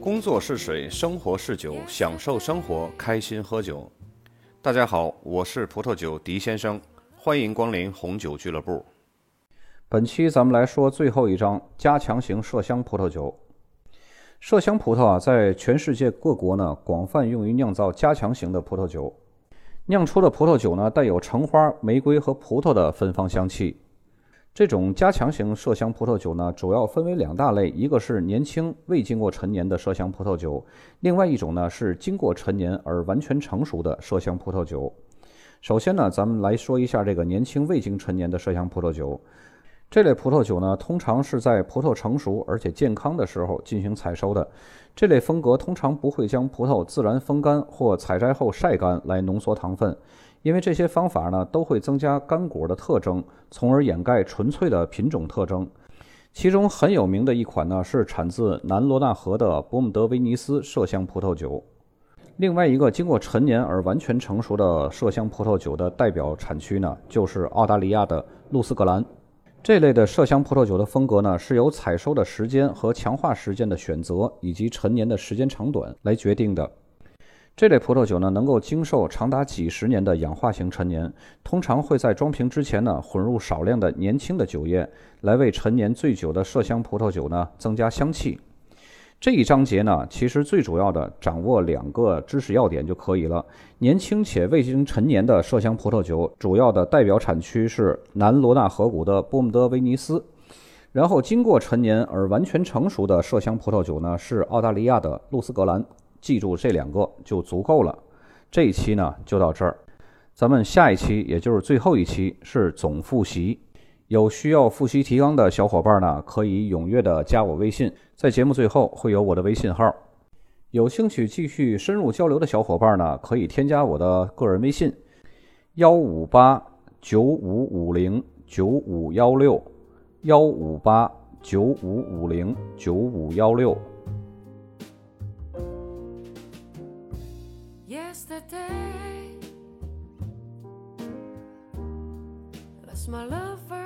工作是水，生活是酒，享受生活，开心喝酒。大家好，我是葡萄酒狄先生，欢迎光临红酒俱乐部。本期咱们来说最后一章：加强型麝香葡萄酒。麝香葡萄啊，在全世界各国呢，广泛用于酿造加强型的葡萄酒。酿出的葡萄酒呢，带有橙花、玫瑰和葡萄的芬芳香气。这种加强型麝香葡萄酒呢，主要分为两大类，一个是年轻未经过陈年的麝香葡萄酒，另外一种呢是经过陈年而完全成熟的麝香葡萄酒。首先呢，咱们来说一下这个年轻未经陈年的麝香葡萄酒。这类葡萄酒呢，通常是在葡萄成熟而且健康的时候进行采收的。这类风格通常不会将葡萄自然风干或采摘后晒干来浓缩糖分。因为这些方法呢，都会增加干果的特征，从而掩盖纯粹的品种特征。其中很有名的一款呢，是产自南罗纳河的伯姆德威尼斯麝香葡萄酒。另外一个经过陈年而完全成熟的麝香葡萄酒的代表产区呢，就是澳大利亚的露斯格兰。这类的麝香葡萄酒的风格呢，是由采收的时间和强化时间的选择，以及陈年的时间长短来决定的。这类葡萄酒呢，能够经受长达几十年的氧化型陈年，通常会在装瓶之前呢，混入少量的年轻的酒液，来为陈年最久的麝香葡萄酒呢增加香气。这一章节呢，其实最主要的掌握两个知识要点就可以了。年轻且未经陈年的麝香葡萄酒，主要的代表产区是南罗纳河谷的波姆德威尼斯，然后经过陈年而完全成熟的麝香葡萄酒呢，是澳大利亚的露斯格兰。记住这两个就足够了。这一期呢就到这儿，咱们下一期也就是最后一期是总复习。有需要复习提纲的小伙伴呢，可以踊跃的加我微信，在节目最后会有我的微信号。有兴趣继续深入交流的小伙伴呢，可以添加我的个人微信：幺五八九五五零九五幺六幺五八九五五零九五幺六。yesterday. That's my lover.